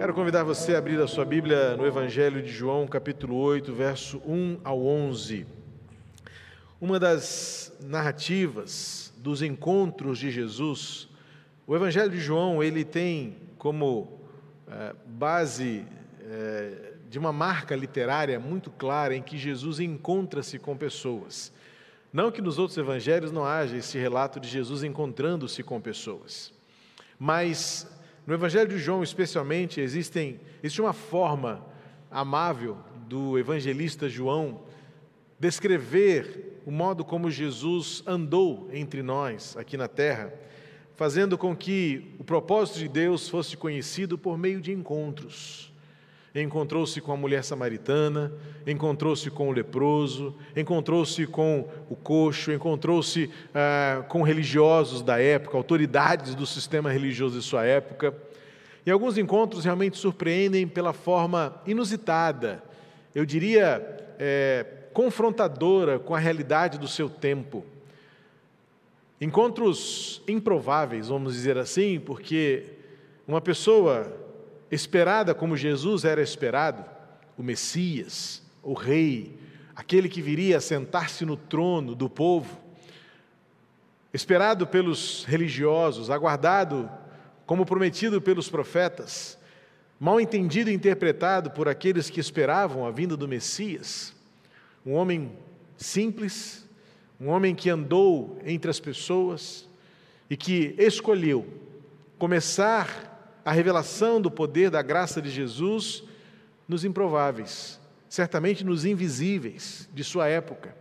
Quero convidar você a abrir a sua Bíblia no Evangelho de João, capítulo 8, verso 1 ao 11. Uma das narrativas dos encontros de Jesus, o Evangelho de João, ele tem como é, base é, de uma marca literária muito clara em que Jesus encontra-se com pessoas. Não que nos outros evangelhos não haja esse relato de Jesus encontrando-se com pessoas, mas no Evangelho de João, especialmente, existem, existe uma forma amável do evangelista João descrever o modo como Jesus andou entre nós aqui na terra, fazendo com que o propósito de Deus fosse conhecido por meio de encontros encontrou-se com a mulher samaritana, encontrou-se com o leproso, encontrou-se com o coxo, encontrou-se ah, com religiosos da época, autoridades do sistema religioso de sua época. E alguns encontros realmente surpreendem pela forma inusitada, eu diria é, confrontadora com a realidade do seu tempo. Encontros improváveis, vamos dizer assim, porque uma pessoa esperada como Jesus era esperado, o Messias, o Rei, aquele que viria a sentar-se no trono do povo, esperado pelos religiosos, aguardado como prometido pelos profetas, mal entendido e interpretado por aqueles que esperavam a vinda do Messias, um homem simples, um homem que andou entre as pessoas e que escolheu começar a revelação do poder da graça de Jesus nos improváveis, certamente nos invisíveis de sua época,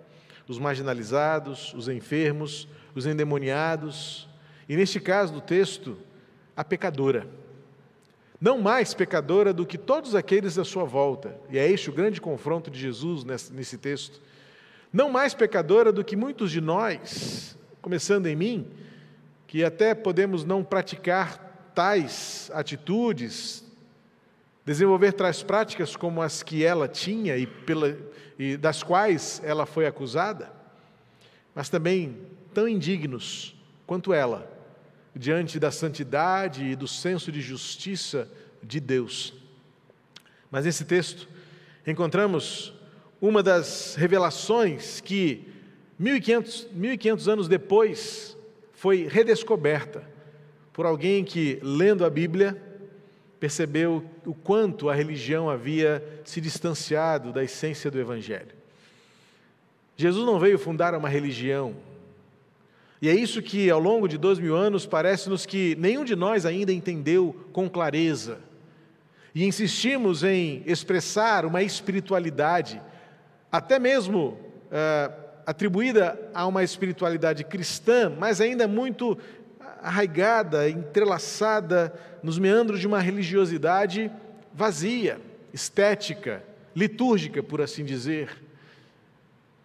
os marginalizados, os enfermos, os endemoniados, e neste caso do texto, a pecadora. Não mais pecadora do que todos aqueles à sua volta, e é este o grande confronto de Jesus nesse, texto. Não mais pecadora do que muitos de nós, começando em mim, que até podemos não praticar tais atitudes, desenvolver tais práticas como as que ela tinha e, pela, e das quais ela foi acusada, mas também tão indignos quanto ela, diante da santidade e do senso de justiça de Deus. Mas nesse texto encontramos uma das revelações que 1500, 1500 anos depois foi redescoberta por alguém que, lendo a Bíblia, percebeu o quanto a religião havia se distanciado da essência do Evangelho. Jesus não veio fundar uma religião, e é isso que, ao longo de dois mil anos, parece-nos que nenhum de nós ainda entendeu com clareza. E insistimos em expressar uma espiritualidade, até mesmo uh, atribuída a uma espiritualidade cristã, mas ainda muito arraigada, entrelaçada nos meandros de uma religiosidade vazia, estética, litúrgica, por assim dizer,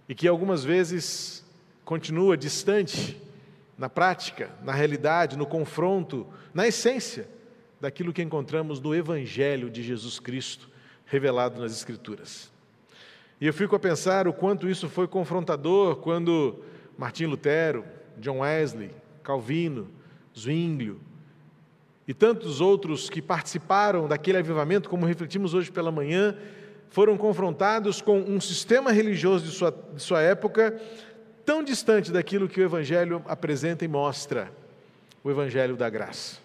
e que algumas vezes continua distante na prática, na realidade, no confronto, na essência daquilo que encontramos no Evangelho de Jesus Cristo revelado nas Escrituras. E eu fico a pensar o quanto isso foi confrontador quando Martim Lutero, John Wesley, Calvino, Zwinglio e tantos outros que participaram daquele avivamento, como refletimos hoje pela manhã, foram confrontados com um sistema religioso de sua, de sua época tão distante daquilo que o Evangelho apresenta e mostra o Evangelho da graça.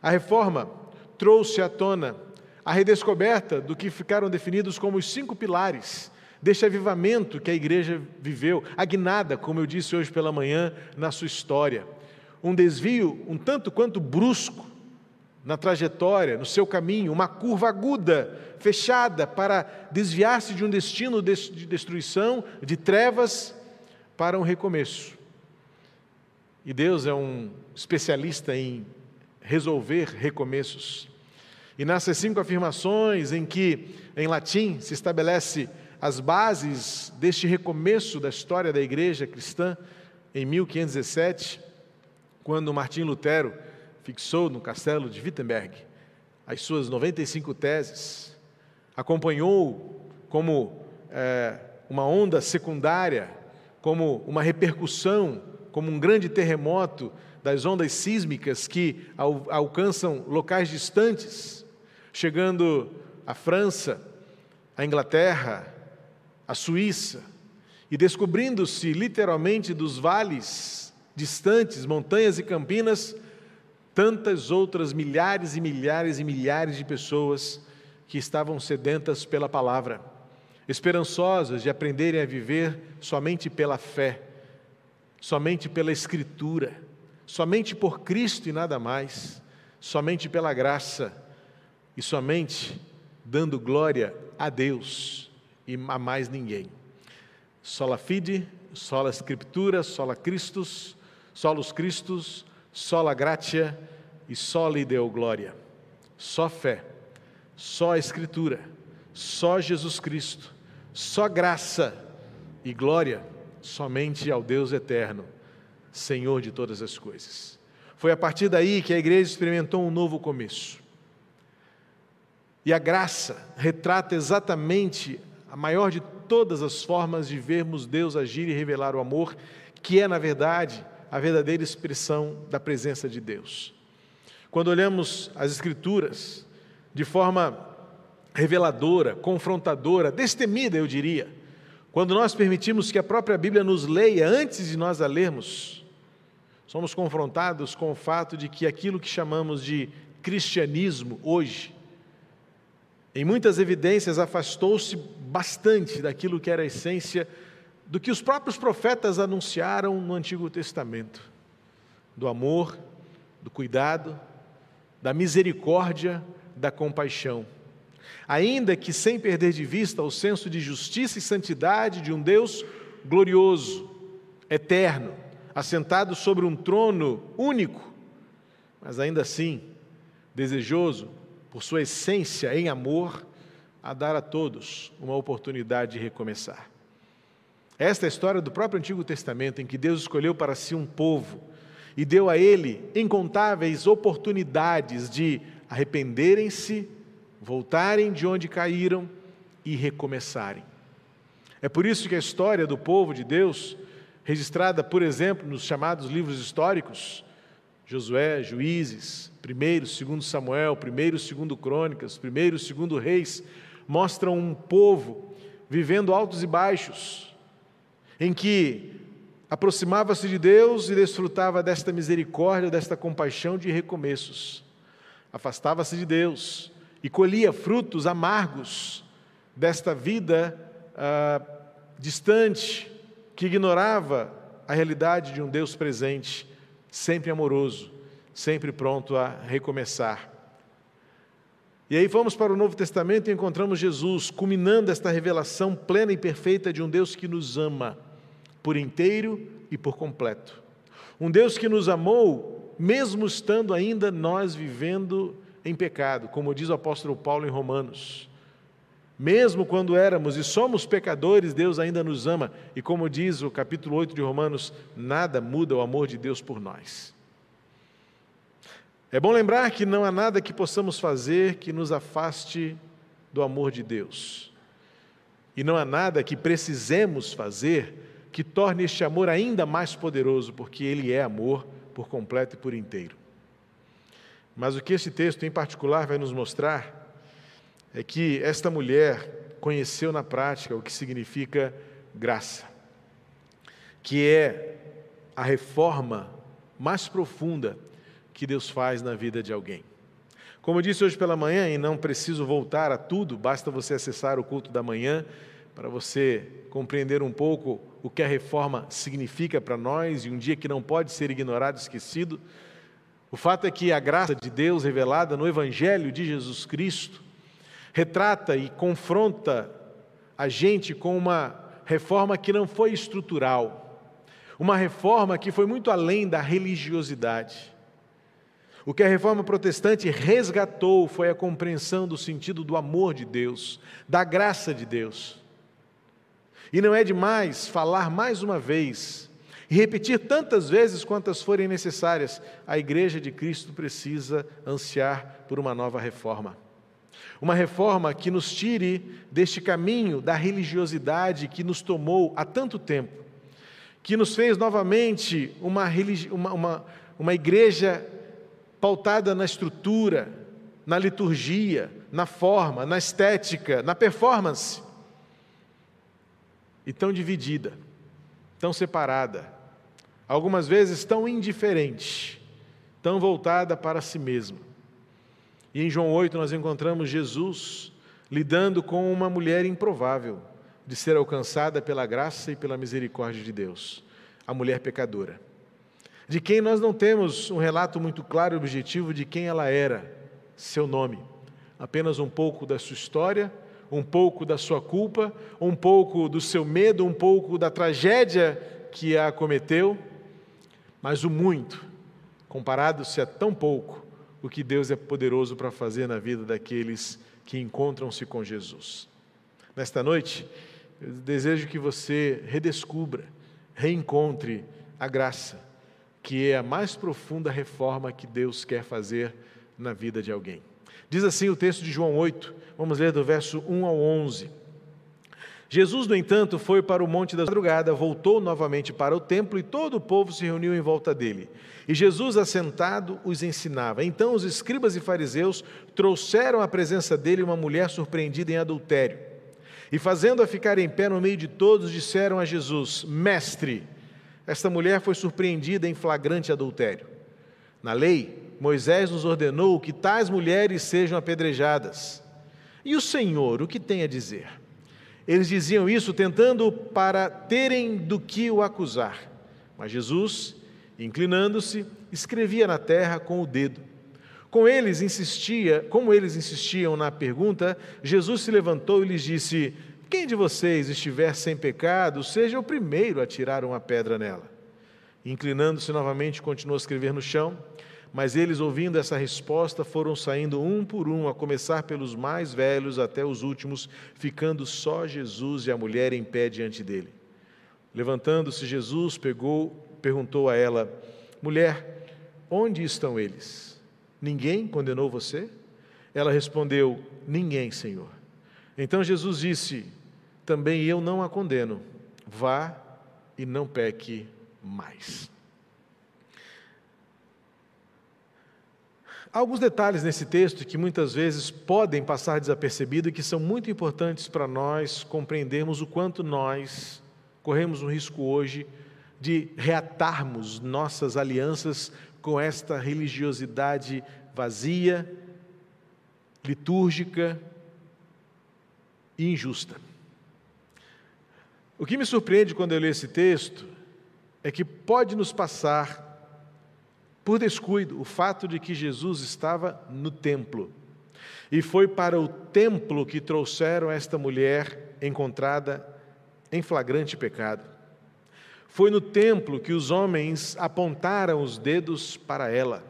A reforma trouxe à tona a redescoberta do que ficaram definidos como os cinco pilares deste avivamento que a igreja viveu, a guinada, como eu disse hoje pela manhã, na sua história um desvio um tanto quanto brusco na trajetória, no seu caminho, uma curva aguda, fechada, para desviar-se de um destino de destruição, de trevas, para um recomeço. E Deus é um especialista em resolver recomeços. E nessas cinco afirmações, em que em latim se estabelece as bases deste recomeço da história da igreja cristã, em 1517, quando Martim Lutero fixou no castelo de Wittenberg as suas 95 teses, acompanhou como é, uma onda secundária, como uma repercussão, como um grande terremoto das ondas sísmicas que al alcançam locais distantes, chegando à França, à Inglaterra, à Suíça, e descobrindo-se literalmente dos vales distantes, montanhas e campinas, tantas outras milhares e milhares e milhares de pessoas que estavam sedentas pela palavra, esperançosas de aprenderem a viver somente pela fé, somente pela Escritura, somente por Cristo e nada mais, somente pela graça e somente dando glória a Deus e a mais ninguém. Sola fide, sola scriptura, sola Christus, solus Christus, sola gratia e soli deu glória. Só fé só a Escritura, só Jesus Cristo, só graça e glória somente ao Deus eterno, Senhor de todas as coisas. Foi a partir daí que a igreja experimentou um novo começo. E a graça retrata exatamente a maior de todas as formas de vermos Deus agir e revelar o amor, que é, na verdade, a verdadeira expressão da presença de Deus. Quando olhamos as Escrituras, de forma reveladora, confrontadora, destemida, eu diria. Quando nós permitimos que a própria Bíblia nos leia antes de nós a lermos, somos confrontados com o fato de que aquilo que chamamos de cristianismo hoje, em muitas evidências, afastou-se bastante daquilo que era a essência do que os próprios profetas anunciaram no Antigo Testamento: do amor, do cuidado, da misericórdia, da compaixão. Ainda que sem perder de vista o senso de justiça e santidade de um Deus glorioso, eterno, assentado sobre um trono único, mas ainda assim desejoso, por sua essência em amor, a dar a todos uma oportunidade de recomeçar. Esta é a história do próprio Antigo Testamento, em que Deus escolheu para si um povo e deu a ele incontáveis oportunidades de arrependerem-se, voltarem de onde caíram e recomeçarem. É por isso que a história do povo de Deus, registrada, por exemplo, nos chamados livros históricos, Josué, Juízes, 1 2 Samuel, 1 2 Crônicas, 1 2 Reis, mostram um povo vivendo altos e baixos, em que aproximava-se de Deus e desfrutava desta misericórdia, desta compaixão de recomeços afastava-se de Deus e colhia frutos amargos desta vida ah, distante, que ignorava a realidade de um Deus presente, sempre amoroso, sempre pronto a recomeçar. E aí vamos para o Novo Testamento e encontramos Jesus culminando esta revelação plena e perfeita de um Deus que nos ama por inteiro e por completo. Um Deus que nos amou mesmo estando ainda nós vivendo em pecado, como diz o apóstolo Paulo em Romanos. Mesmo quando éramos e somos pecadores, Deus ainda nos ama, e como diz o capítulo 8 de Romanos, nada muda o amor de Deus por nós. É bom lembrar que não há nada que possamos fazer que nos afaste do amor de Deus. E não há nada que precisemos fazer que torne este amor ainda mais poderoso, porque Ele é amor por completo e por inteiro. Mas o que esse texto em particular vai nos mostrar é que esta mulher conheceu na prática o que significa graça, que é a reforma mais profunda que Deus faz na vida de alguém. Como eu disse hoje pela manhã, e não preciso voltar a tudo, basta você acessar o culto da manhã para você compreender um pouco o que a reforma significa para nós e um dia que não pode ser ignorado, esquecido. O fato é que a graça de Deus revelada no Evangelho de Jesus Cristo retrata e confronta a gente com uma reforma que não foi estrutural, uma reforma que foi muito além da religiosidade. O que a reforma protestante resgatou foi a compreensão do sentido do amor de Deus, da graça de Deus. E não é demais falar mais uma vez e repetir tantas vezes quantas forem necessárias. A Igreja de Cristo precisa ansiar por uma nova reforma. Uma reforma que nos tire deste caminho da religiosidade que nos tomou há tanto tempo, que nos fez novamente uma, uma, uma, uma igreja pautada na estrutura, na liturgia, na forma, na estética, na performance. E tão dividida, tão separada, algumas vezes tão indiferente, tão voltada para si mesma. E em João 8 nós encontramos Jesus lidando com uma mulher improvável de ser alcançada pela graça e pela misericórdia de Deus, a mulher pecadora, de quem nós não temos um relato muito claro e objetivo de quem ela era, seu nome, apenas um pouco da sua história, um pouco da sua culpa, um pouco do seu medo, um pouco da tragédia que a acometeu, mas o muito, comparado-se a tão pouco, o que Deus é poderoso para fazer na vida daqueles que encontram-se com Jesus. Nesta noite, eu desejo que você redescubra, reencontre a graça, que é a mais profunda reforma que Deus quer fazer na vida de alguém. Diz assim o texto de João 8, vamos ler do verso 1 ao 11. Jesus, no entanto, foi para o monte da madrugada, voltou novamente para o templo e todo o povo se reuniu em volta dele. E Jesus, assentado, os ensinava. Então os escribas e fariseus trouxeram à presença dele uma mulher surpreendida em adultério. E fazendo-a ficar em pé no meio de todos, disseram a Jesus: Mestre, esta mulher foi surpreendida em flagrante adultério. Na lei, Moisés nos ordenou que tais mulheres sejam apedrejadas. E o Senhor, o que tem a dizer? Eles diziam isso tentando para terem do que o acusar. Mas Jesus, inclinando-se, escrevia na terra com o dedo. Com eles insistia, como eles insistiam na pergunta, Jesus se levantou e lhes disse: Quem de vocês estiver sem pecado, seja o primeiro a tirar uma pedra nela. Inclinando-se novamente, continuou a escrever no chão. Mas eles, ouvindo essa resposta, foram saindo um por um, a começar pelos mais velhos até os últimos, ficando só Jesus e a mulher em pé diante dele. Levantando-se, Jesus pegou, perguntou a ela: Mulher, onde estão eles? Ninguém condenou você? Ela respondeu: Ninguém, Senhor. Então Jesus disse: Também eu não a condeno. Vá e não peque mais. Há alguns detalhes nesse texto que muitas vezes podem passar desapercebido e que são muito importantes para nós compreendermos o quanto nós corremos um risco hoje de reatarmos nossas alianças com esta religiosidade vazia, litúrgica e injusta. O que me surpreende quando eu leio esse texto é que pode nos passar por descuido, o fato de que Jesus estava no templo. E foi para o templo que trouxeram esta mulher encontrada em flagrante pecado. Foi no templo que os homens apontaram os dedos para ela.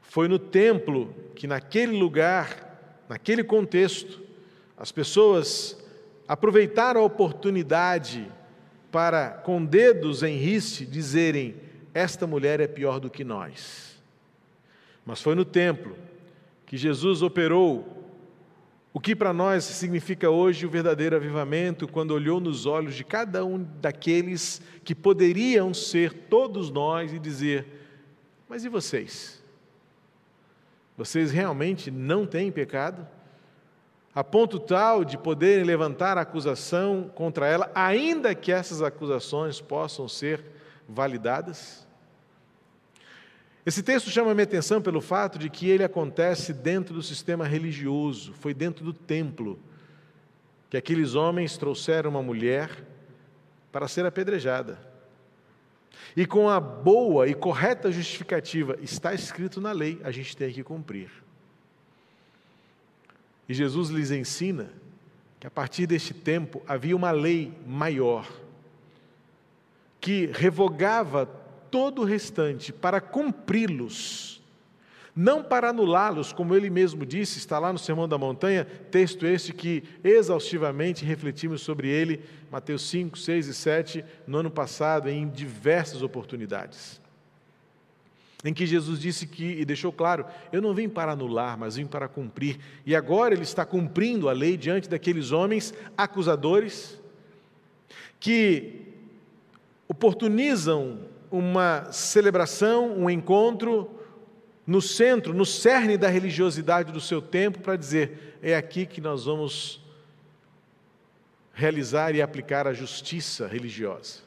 Foi no templo que, naquele lugar, naquele contexto, as pessoas aproveitaram a oportunidade para, com dedos em riste, dizerem: esta mulher é pior do que nós. Mas foi no templo que Jesus operou o que para nós significa hoje o verdadeiro avivamento, quando olhou nos olhos de cada um daqueles que poderiam ser todos nós e dizer: Mas e vocês? Vocês realmente não têm pecado? A ponto tal de poderem levantar acusação contra ela, ainda que essas acusações possam ser validadas? Esse texto chama minha atenção pelo fato de que ele acontece dentro do sistema religioso, foi dentro do templo que aqueles homens trouxeram uma mulher para ser apedrejada. E com a boa e correta justificativa, está escrito na lei, a gente tem que cumprir. E Jesus lhes ensina que a partir deste tempo havia uma lei maior que revogava todo o restante para cumpri-los, não para anulá-los, como ele mesmo disse, está lá no Sermão da Montanha, texto este que exaustivamente refletimos sobre ele, Mateus 5, 6 e 7, no ano passado, em diversas oportunidades. Em que Jesus disse que, e deixou claro, eu não vim para anular, mas vim para cumprir. E agora ele está cumprindo a lei diante daqueles homens acusadores que oportunizam uma celebração, um encontro no centro, no cerne da religiosidade do seu tempo, para dizer: é aqui que nós vamos realizar e aplicar a justiça religiosa.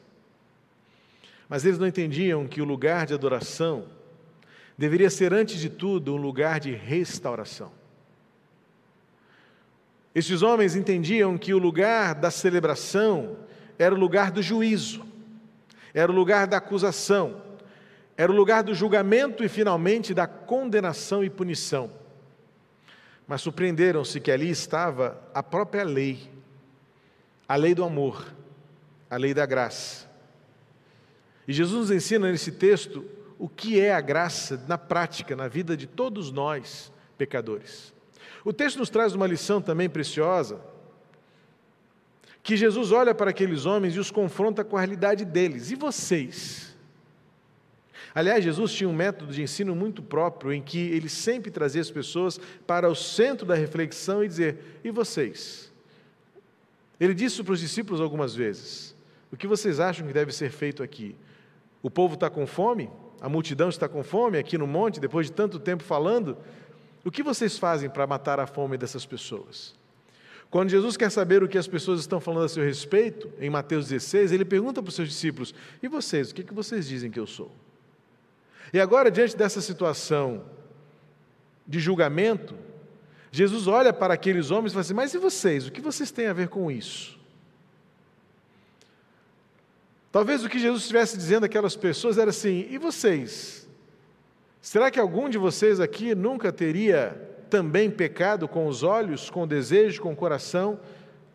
Mas eles não entendiam que o lugar de adoração deveria ser, antes de tudo, um lugar de restauração. Esses homens entendiam que o lugar da celebração era o lugar do juízo, era o lugar da acusação, era o lugar do julgamento e, finalmente, da condenação e punição. Mas surpreenderam-se que ali estava a própria lei, a lei do amor, a lei da graça. E Jesus nos ensina nesse texto o que é a graça na prática, na vida de todos nós, pecadores. O texto nos traz uma lição também preciosa, que Jesus olha para aqueles homens e os confronta com a realidade deles. E vocês? Aliás, Jesus tinha um método de ensino muito próprio, em que ele sempre trazia as pessoas para o centro da reflexão e dizer: e vocês? Ele disse para os discípulos algumas vezes: o que vocês acham que deve ser feito aqui? O povo está com fome? A multidão está com fome aqui no monte, depois de tanto tempo falando? O que vocês fazem para matar a fome dessas pessoas? Quando Jesus quer saber o que as pessoas estão falando a seu respeito, em Mateus 16, ele pergunta para os seus discípulos: E vocês, o que, que vocês dizem que eu sou? E agora, diante dessa situação de julgamento, Jesus olha para aqueles homens e fala assim: Mas e vocês? O que vocês têm a ver com isso? Talvez o que Jesus estivesse dizendo àquelas pessoas era assim: E vocês? Será que algum de vocês aqui nunca teria também pecado com os olhos, com o desejo, com o coração,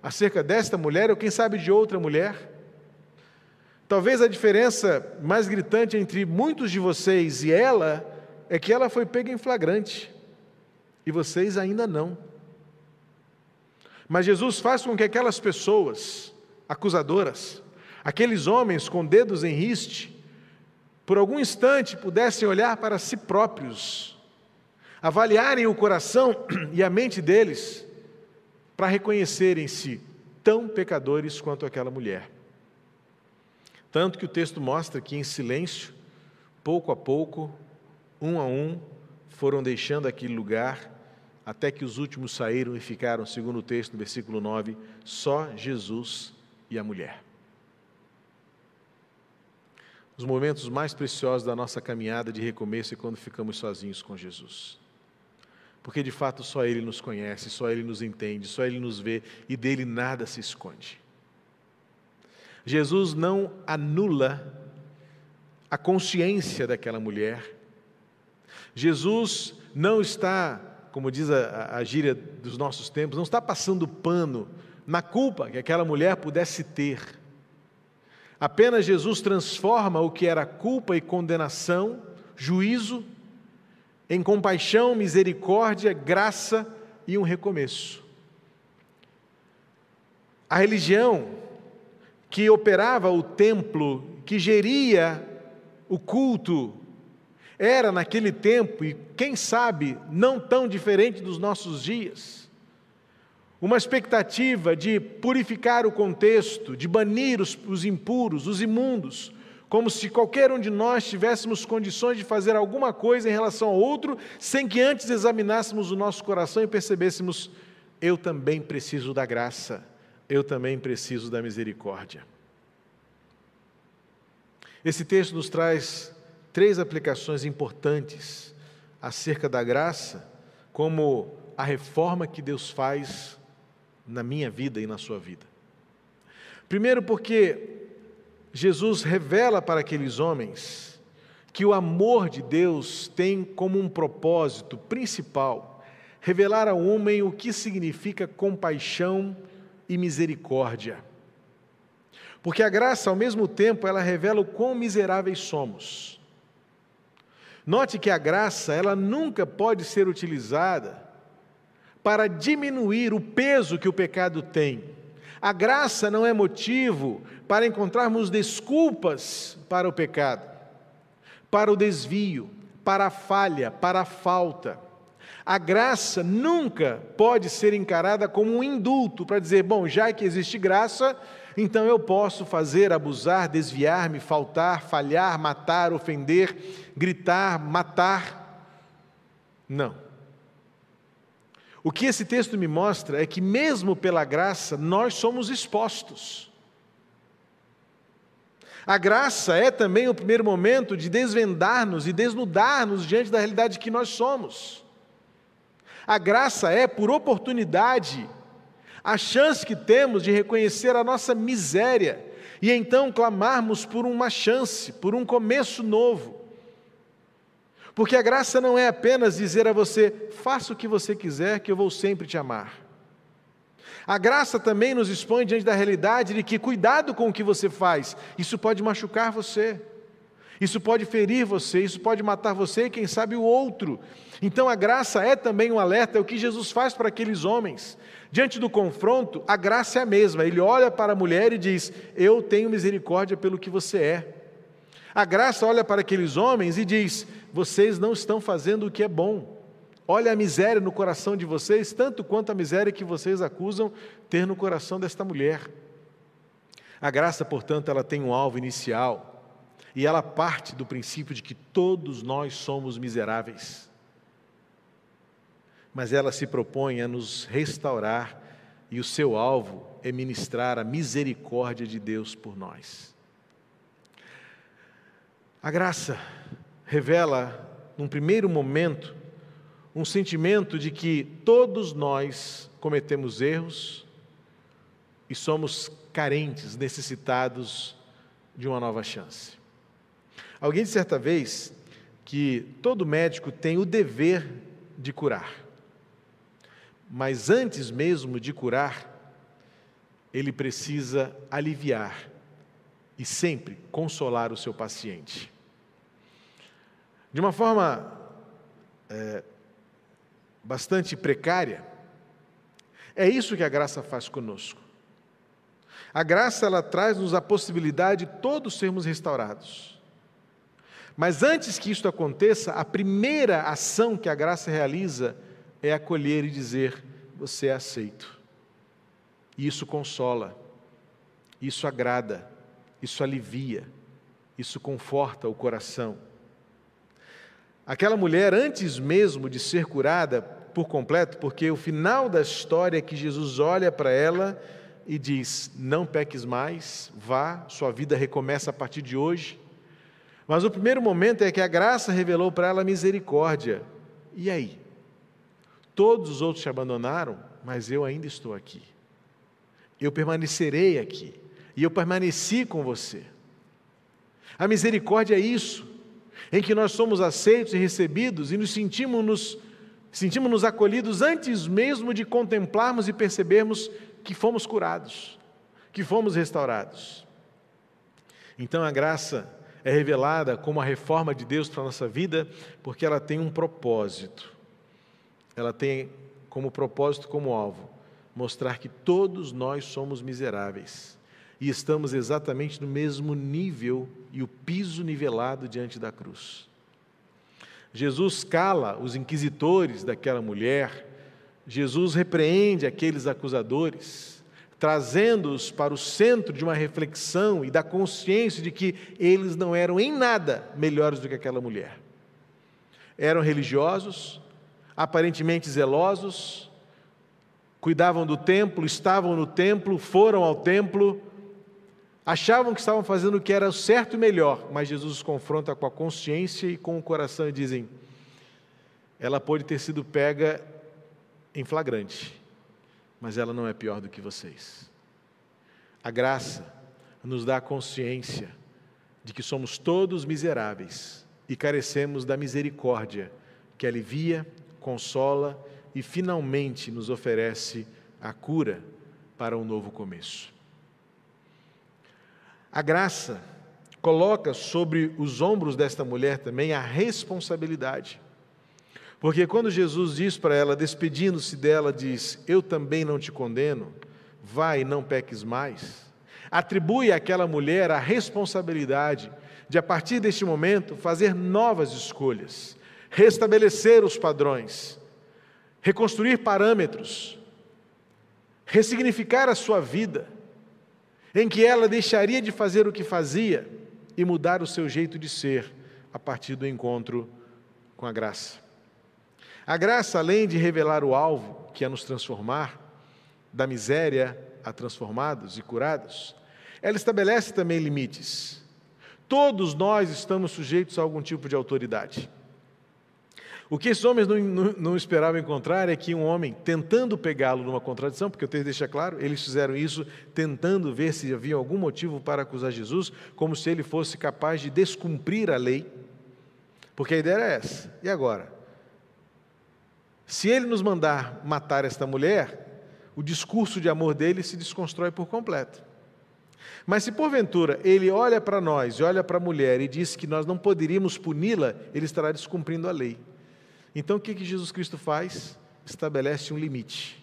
acerca desta mulher, ou quem sabe de outra mulher? Talvez a diferença mais gritante entre muitos de vocês e ela é que ela foi pega em flagrante e vocês ainda não. Mas Jesus faz com que aquelas pessoas acusadoras, aqueles homens com dedos em riste, por algum instante pudessem olhar para si próprios, avaliarem o coração e a mente deles, para reconhecerem-se tão pecadores quanto aquela mulher. Tanto que o texto mostra que, em silêncio, pouco a pouco, um a um, foram deixando aquele lugar, até que os últimos saíram e ficaram, segundo o texto, no versículo 9, só Jesus e a mulher. Os momentos mais preciosos da nossa caminhada de recomeço é quando ficamos sozinhos com Jesus. Porque de fato só Ele nos conhece, só Ele nos entende, só Ele nos vê e dele nada se esconde. Jesus não anula a consciência daquela mulher. Jesus não está, como diz a, a gíria dos nossos tempos, não está passando pano na culpa que aquela mulher pudesse ter. Apenas Jesus transforma o que era culpa e condenação, juízo, em compaixão, misericórdia, graça e um recomeço. A religião que operava o templo, que geria o culto, era naquele tempo, e quem sabe não tão diferente dos nossos dias, uma expectativa de purificar o contexto, de banir os, os, impuros, os imundos, como se qualquer um de nós tivéssemos condições de fazer alguma coisa em relação ao outro, sem que antes examinássemos o nosso coração e percebêssemos: eu também preciso da graça, eu também preciso da misericórdia. Esse texto nos traz três aplicações importantes acerca da graça, como a reforma que Deus faz na minha vida e na sua vida. Primeiro, porque Jesus revela para aqueles homens que o amor de Deus tem como um propósito principal revelar ao homem o que significa compaixão e misericórdia. Porque a graça, ao mesmo tempo, ela revela o quão miseráveis somos. Note que a graça, ela nunca pode ser utilizada para diminuir o peso que o pecado tem. A graça não é motivo para encontrarmos desculpas para o pecado, para o desvio, para a falha, para a falta. A graça nunca pode ser encarada como um indulto para dizer, bom, já que existe graça, então eu posso fazer, abusar, desviar-me, faltar, falhar, matar, ofender, gritar, matar. Não. O que esse texto me mostra é que, mesmo pela graça, nós somos expostos. A graça é também o primeiro momento de desvendar-nos e desnudar-nos diante da realidade que nós somos. A graça é, por oportunidade, a chance que temos de reconhecer a nossa miséria e então clamarmos por uma chance, por um começo novo. Porque a graça não é apenas dizer a você, faça o que você quiser, que eu vou sempre te amar. A graça também nos expõe diante da realidade de que cuidado com o que você faz, isso pode machucar você, isso pode ferir você, isso pode matar você e quem sabe o outro. Então a graça é também um alerta, é o que Jesus faz para aqueles homens. Diante do confronto, a graça é a mesma. Ele olha para a mulher e diz: Eu tenho misericórdia pelo que você é. A graça olha para aqueles homens e diz: Vocês não estão fazendo o que é bom. Olha a miséria no coração de vocês, tanto quanto a miséria que vocês acusam ter no coração desta mulher. A graça, portanto, ela tem um alvo inicial e ela parte do princípio de que todos nós somos miseráveis. Mas ela se propõe a nos restaurar e o seu alvo é ministrar a misericórdia de Deus por nós. A graça revela, num primeiro momento, um sentimento de que todos nós cometemos erros e somos carentes, necessitados de uma nova chance. Alguém disse certa vez que todo médico tem o dever de curar, mas antes mesmo de curar, ele precisa aliviar e sempre consolar o seu paciente. De uma forma é, bastante precária. É isso que a graça faz conosco. A graça ela traz-nos a possibilidade de todos sermos restaurados. Mas antes que isso aconteça, a primeira ação que a graça realiza é acolher e dizer: você é aceito. E isso consola, isso agrada, isso alivia, isso conforta o coração. Aquela mulher, antes mesmo de ser curada, por completo, porque o final da história é que Jesus olha para ela e diz: Não peques mais, vá, sua vida recomeça a partir de hoje. Mas o primeiro momento é que a graça revelou para ela misericórdia. E aí? Todos os outros te abandonaram, mas eu ainda estou aqui. Eu permanecerei aqui. E eu permaneci com você. A misericórdia é isso, em que nós somos aceitos e recebidos e nos sentimos-nos Sentimos-nos acolhidos antes mesmo de contemplarmos e percebermos que fomos curados, que fomos restaurados. Então a graça é revelada como a reforma de Deus para a nossa vida, porque ela tem um propósito. Ela tem como propósito, como alvo, mostrar que todos nós somos miseráveis e estamos exatamente no mesmo nível e o piso nivelado diante da cruz. Jesus cala os inquisitores daquela mulher, Jesus repreende aqueles acusadores, trazendo-os para o centro de uma reflexão e da consciência de que eles não eram em nada melhores do que aquela mulher. Eram religiosos, aparentemente zelosos, cuidavam do templo, estavam no templo, foram ao templo, achavam que estavam fazendo o que era certo e melhor, mas Jesus os confronta com a consciência e com o coração e dizem: ela pode ter sido pega em flagrante, mas ela não é pior do que vocês. A graça nos dá a consciência de que somos todos miseráveis e carecemos da misericórdia que alivia, consola e finalmente nos oferece a cura para um novo começo. A graça coloca sobre os ombros desta mulher também a responsabilidade. Porque quando Jesus diz para ela, despedindo-se dela, diz: Eu também não te condeno, vai não peques mais, atribui àquela mulher a responsabilidade de, a partir deste momento, fazer novas escolhas, restabelecer os padrões, reconstruir parâmetros, ressignificar a sua vida em que ela deixaria de fazer o que fazia e mudar o seu jeito de ser a partir do encontro com a graça. A graça, além de revelar o alvo, que é nos transformar, da miséria a transformados e curados, ela estabelece também limites. Todos nós estamos sujeitos a algum tipo de autoridade. O que esses homens não, não, não esperavam encontrar é que um homem, tentando pegá-lo numa contradição, porque o texto deixa claro, eles fizeram isso tentando ver se havia algum motivo para acusar Jesus, como se ele fosse capaz de descumprir a lei, porque a ideia era essa. E agora? Se ele nos mandar matar esta mulher, o discurso de amor dele se desconstrói por completo. Mas se porventura ele olha para nós e olha para a mulher e diz que nós não poderíamos puni-la, ele estará descumprindo a lei. Então o que, que Jesus Cristo faz? Estabelece um limite.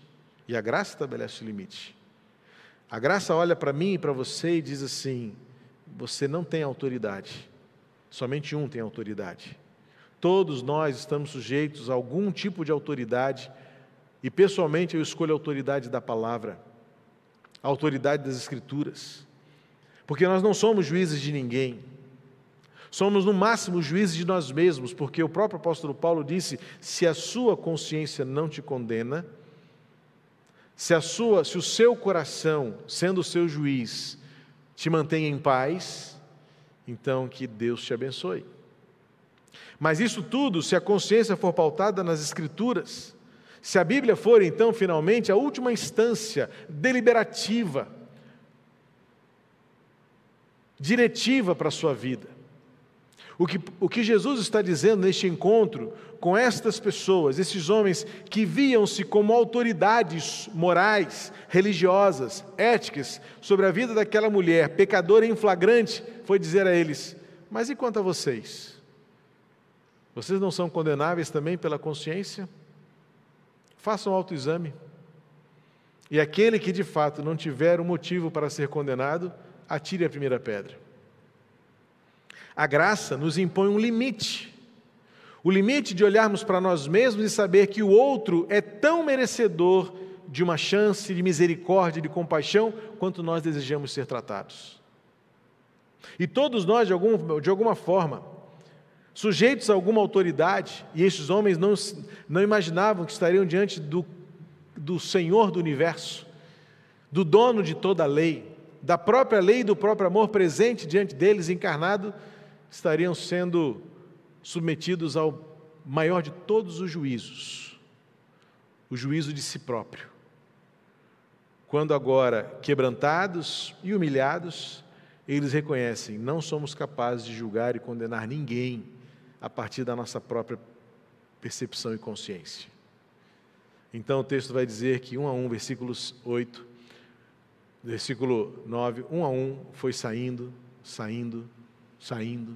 E a graça estabelece um limite. A graça olha para mim e para você e diz assim: você não tem autoridade, somente um tem autoridade. Todos nós estamos sujeitos a algum tipo de autoridade, e pessoalmente eu escolho a autoridade da palavra, a autoridade das Escrituras, porque nós não somos juízes de ninguém, Somos, no máximo, juízes de nós mesmos, porque o próprio apóstolo Paulo disse: se a sua consciência não te condena, se, a sua, se o seu coração, sendo o seu juiz, te mantém em paz, então que Deus te abençoe. Mas isso tudo, se a consciência for pautada nas Escrituras, se a Bíblia for, então, finalmente, a última instância deliberativa, diretiva para a sua vida, o que, o que Jesus está dizendo neste encontro com estas pessoas, esses homens que viam-se como autoridades morais, religiosas, éticas sobre a vida daquela mulher, pecadora em flagrante, foi dizer a eles: Mas e quanto a vocês? Vocês não são condenáveis também pela consciência? Façam autoexame. E aquele que de fato não tiver um motivo para ser condenado, atire a primeira pedra. A graça nos impõe um limite. O limite de olharmos para nós mesmos e saber que o outro é tão merecedor de uma chance de misericórdia, de compaixão, quanto nós desejamos ser tratados. E todos nós, de, algum, de alguma forma, sujeitos a alguma autoridade, e estes homens não, não imaginavam que estariam diante do, do Senhor do universo, do dono de toda a lei, da própria lei e do próprio amor presente diante deles, encarnado estariam sendo submetidos ao maior de todos os juízos, o juízo de si próprio. Quando agora quebrantados e humilhados, eles reconhecem: não somos capazes de julgar e condenar ninguém a partir da nossa própria percepção e consciência. Então o texto vai dizer que um a um, versículos 8, versículo 9, um a um foi saindo, saindo, saindo.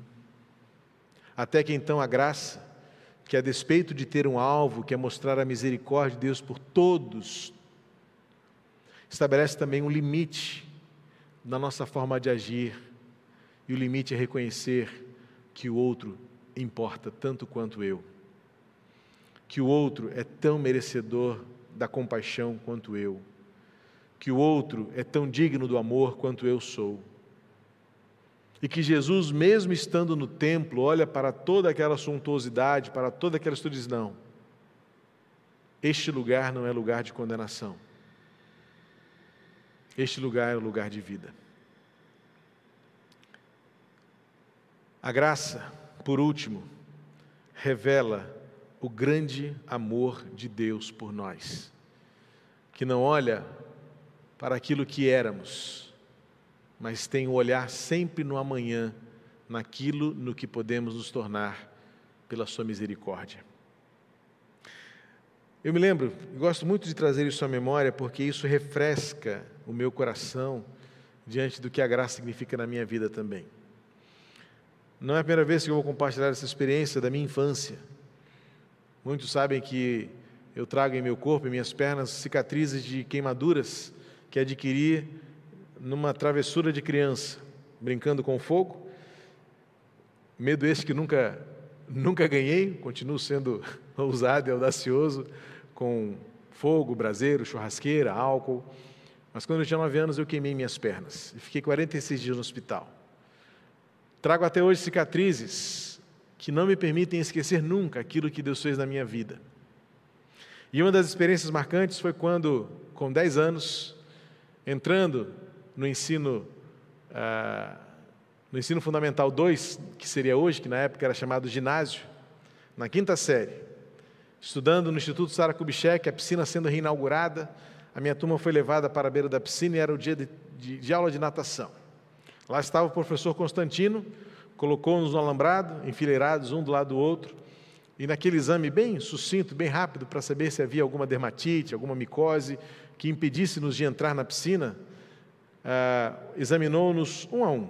Até que então a graça, que a despeito de ter um alvo, que é mostrar a misericórdia de Deus por todos, estabelece também um limite na nossa forma de agir, e o limite é reconhecer que o outro importa tanto quanto eu, que o outro é tão merecedor da compaixão quanto eu, que o outro é tão digno do amor quanto eu sou. E que Jesus, mesmo estando no templo, olha para toda aquela suntuosidade, para toda aquela história e diz: não, este lugar não é lugar de condenação. Este lugar é o lugar de vida. A graça, por último, revela o grande amor de Deus por nós, que não olha para aquilo que éramos, mas tem o olhar sempre no amanhã, naquilo no que podemos nos tornar pela Sua misericórdia. Eu me lembro, gosto muito de trazer isso à memória, porque isso refresca o meu coração diante do que a graça significa na minha vida também. Não é a primeira vez que eu vou compartilhar essa experiência da minha infância. Muitos sabem que eu trago em meu corpo, em minhas pernas, cicatrizes de queimaduras que adquiri numa travessura de criança, brincando com fogo. Medo esse que nunca, nunca ganhei, continuo sendo ousado e audacioso com fogo, braseiro, churrasqueira, álcool. Mas quando eu tinha nove anos, eu queimei minhas pernas e fiquei 46 dias no hospital. Trago até hoje cicatrizes que não me permitem esquecer nunca aquilo que Deus fez na minha vida. E uma das experiências marcantes foi quando, com 10 anos, entrando no ensino, ah, no ensino fundamental 2, que seria hoje, que na época era chamado ginásio, na quinta série, estudando no Instituto Sara Kubitschek, a piscina sendo reinaugurada, a minha turma foi levada para a beira da piscina e era o dia de, de, de aula de natação. Lá estava o professor Constantino, colocou-nos no alambrado, enfileirados um do lado do outro, e naquele exame bem sucinto, bem rápido, para saber se havia alguma dermatite, alguma micose que impedisse-nos de entrar na piscina, ah, examinou-nos um a um.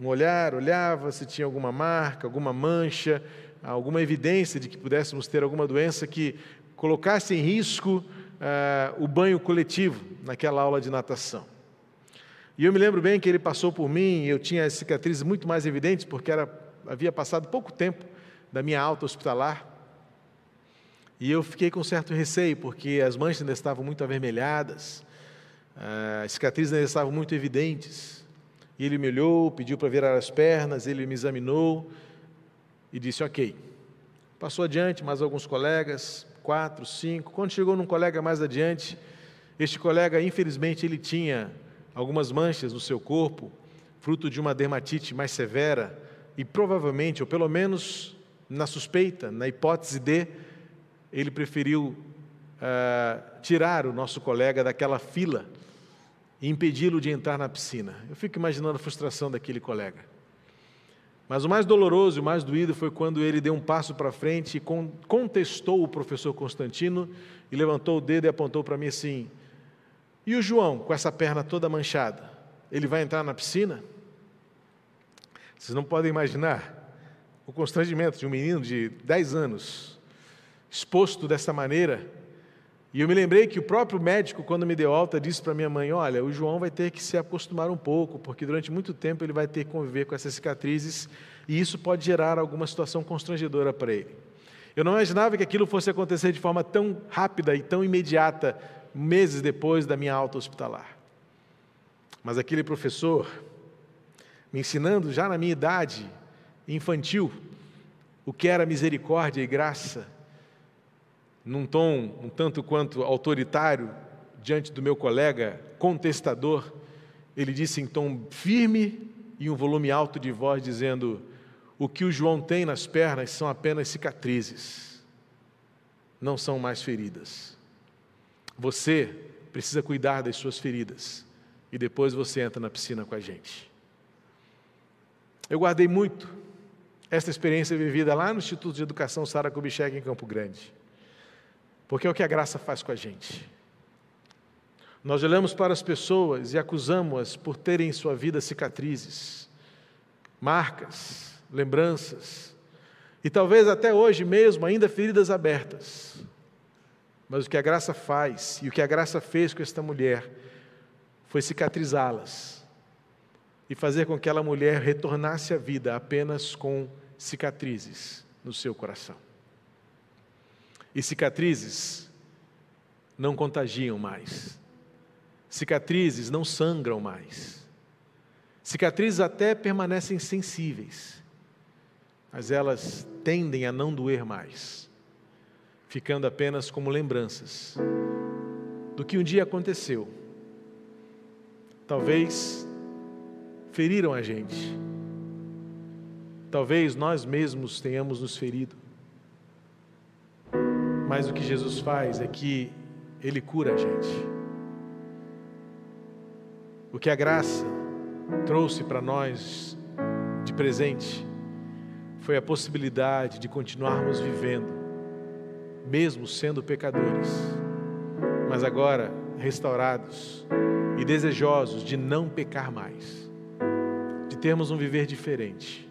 Um olhar, olhava se tinha alguma marca, alguma mancha, alguma evidência de que pudéssemos ter alguma doença que colocasse em risco ah, o banho coletivo naquela aula de natação. E eu me lembro bem que ele passou por mim, e eu tinha as cicatrizes muito mais evidentes, porque era, havia passado pouco tempo da minha alta hospitalar. E eu fiquei com certo receio, porque as manchas ainda estavam muito avermelhadas, as cicatrizes ainda estavam muito evidentes. E ele me olhou, pediu para virar as pernas, ele me examinou e disse: Ok. Passou adiante, mais alguns colegas, quatro, cinco. Quando chegou num colega mais adiante, este colega, infelizmente, ele tinha algumas manchas no seu corpo, fruto de uma dermatite mais severa, e provavelmente, ou pelo menos na suspeita, na hipótese de, ele preferiu uh, tirar o nosso colega daquela fila e impedi-lo de entrar na piscina. Eu fico imaginando a frustração daquele colega. Mas o mais doloroso o mais doído foi quando ele deu um passo para frente e contestou o professor Constantino e levantou o dedo e apontou para mim assim: E o João, com essa perna toda manchada, ele vai entrar na piscina? Vocês não podem imaginar o constrangimento de um menino de 10 anos, exposto dessa maneira. E eu me lembrei que o próprio médico, quando me deu alta, disse para minha mãe: Olha, o João vai ter que se acostumar um pouco, porque durante muito tempo ele vai ter que conviver com essas cicatrizes e isso pode gerar alguma situação constrangedora para ele. Eu não imaginava que aquilo fosse acontecer de forma tão rápida e tão imediata, meses depois da minha alta hospitalar. Mas aquele professor, me ensinando já na minha idade, infantil, o que era misericórdia e graça, num tom um tanto quanto autoritário, diante do meu colega contestador, ele disse em tom firme e um volume alto de voz, dizendo: O que o João tem nas pernas são apenas cicatrizes, não são mais feridas. Você precisa cuidar das suas feridas e depois você entra na piscina com a gente. Eu guardei muito esta experiência vivida lá no Instituto de Educação Sara Kubitschek, em Campo Grande. Porque é o que a graça faz com a gente. Nós olhamos para as pessoas e acusamos-as por terem em sua vida cicatrizes, marcas, lembranças, e talvez até hoje mesmo ainda feridas abertas. Mas o que a graça faz, e o que a graça fez com esta mulher, foi cicatrizá-las e fazer com que aquela mulher retornasse à vida apenas com cicatrizes no seu coração. E cicatrizes não contagiam mais. Cicatrizes não sangram mais. Cicatrizes até permanecem sensíveis, mas elas tendem a não doer mais, ficando apenas como lembranças do que um dia aconteceu. Talvez feriram a gente. Talvez nós mesmos tenhamos nos ferido. Mas o que Jesus faz é que Ele cura a gente. O que a graça trouxe para nós de presente foi a possibilidade de continuarmos vivendo, mesmo sendo pecadores, mas agora restaurados e desejosos de não pecar mais termos um viver diferente,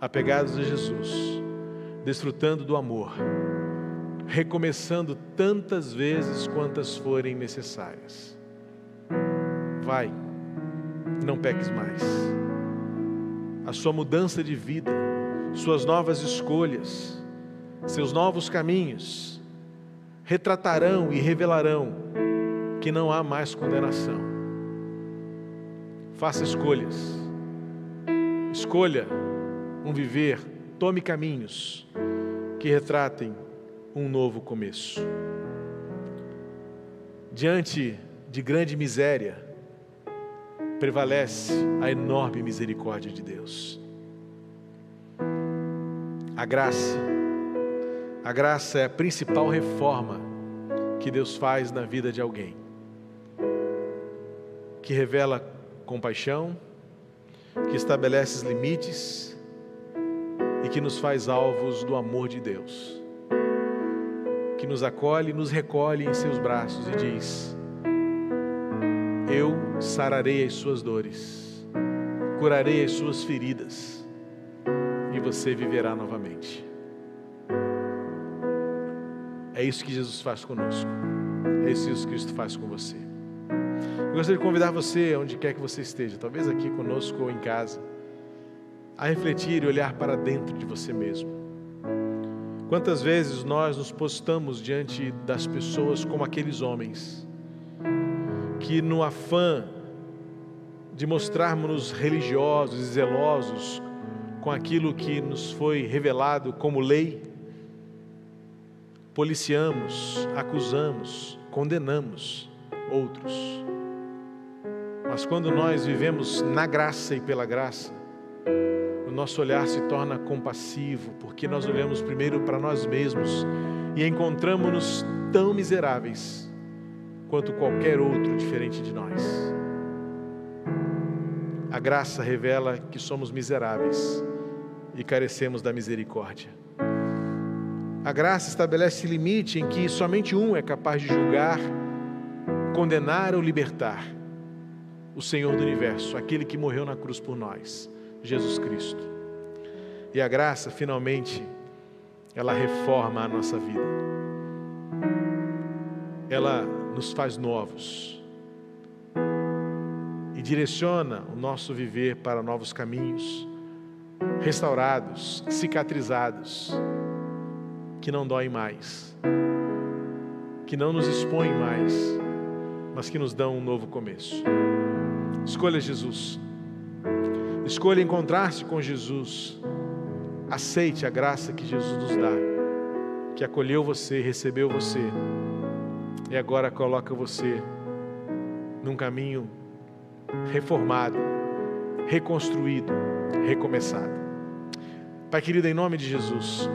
apegados a Jesus, desfrutando do amor, recomeçando tantas vezes quantas forem necessárias. Vai, não peques mais. A sua mudança de vida, suas novas escolhas, seus novos caminhos retratarão e revelarão que não há mais condenação. Faça escolhas Escolha um viver, tome caminhos que retratem um novo começo. diante de grande miséria, prevalece a enorme misericórdia de Deus. A graça, a graça é a principal reforma que Deus faz na vida de alguém, que revela compaixão, que estabelece limites e que nos faz alvos do amor de Deus, que nos acolhe, nos recolhe em seus braços e diz: Eu sararei as suas dores, curarei as suas feridas e você viverá novamente. É isso que Jesus faz conosco, é isso que Cristo faz com você. Eu gostaria de convidar você, onde quer que você esteja, talvez aqui conosco ou em casa, a refletir e olhar para dentro de você mesmo. Quantas vezes nós nos postamos diante das pessoas como aqueles homens, que no afã de mostrarmos-nos religiosos e zelosos com aquilo que nos foi revelado como lei, policiamos, acusamos, condenamos outros. Mas quando nós vivemos na graça e pela graça, o nosso olhar se torna compassivo, porque nós olhamos primeiro para nós mesmos e encontramos-nos tão miseráveis quanto qualquer outro diferente de nós. A graça revela que somos miseráveis e carecemos da misericórdia. A graça estabelece limite em que somente um é capaz de julgar, condenar ou libertar o Senhor do universo, aquele que morreu na cruz por nós, Jesus Cristo. E a graça, finalmente, ela reforma a nossa vida. Ela nos faz novos e direciona o nosso viver para novos caminhos, restaurados, cicatrizados, que não doem mais, que não nos expõem mais, mas que nos dão um novo começo. Escolha Jesus. Escolha encontrar-se com Jesus. Aceite a graça que Jesus nos dá, que acolheu você, recebeu você e agora coloca você num caminho reformado, reconstruído, recomeçado. Pai querido, em nome de Jesus,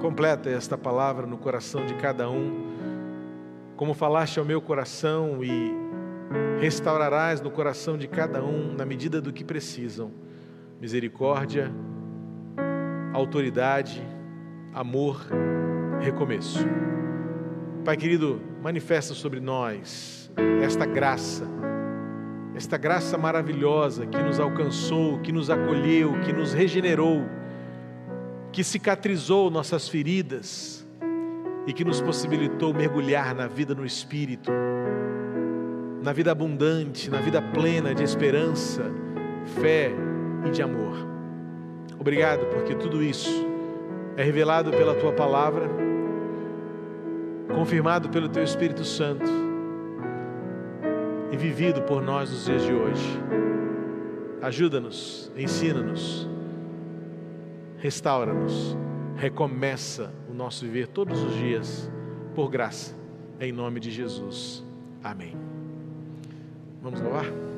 completa esta palavra no coração de cada um, como falaste ao meu coração e restaurarás no coração de cada um, na medida do que precisam, misericórdia, autoridade, amor, recomeço. Pai querido, manifesta sobre nós esta graça, esta graça maravilhosa que nos alcançou, que nos acolheu, que nos regenerou, que cicatrizou nossas feridas e que nos possibilitou mergulhar na vida no Espírito na vida abundante, na vida plena de esperança, fé e de amor. Obrigado porque tudo isso é revelado pela tua palavra, confirmado pelo teu Espírito Santo e vivido por nós nos dias de hoje. Ajuda-nos, ensina-nos, restaura-nos, recomeça o nosso viver todos os dias, por graça, em nome de Jesus. Amém. Vamos louvar?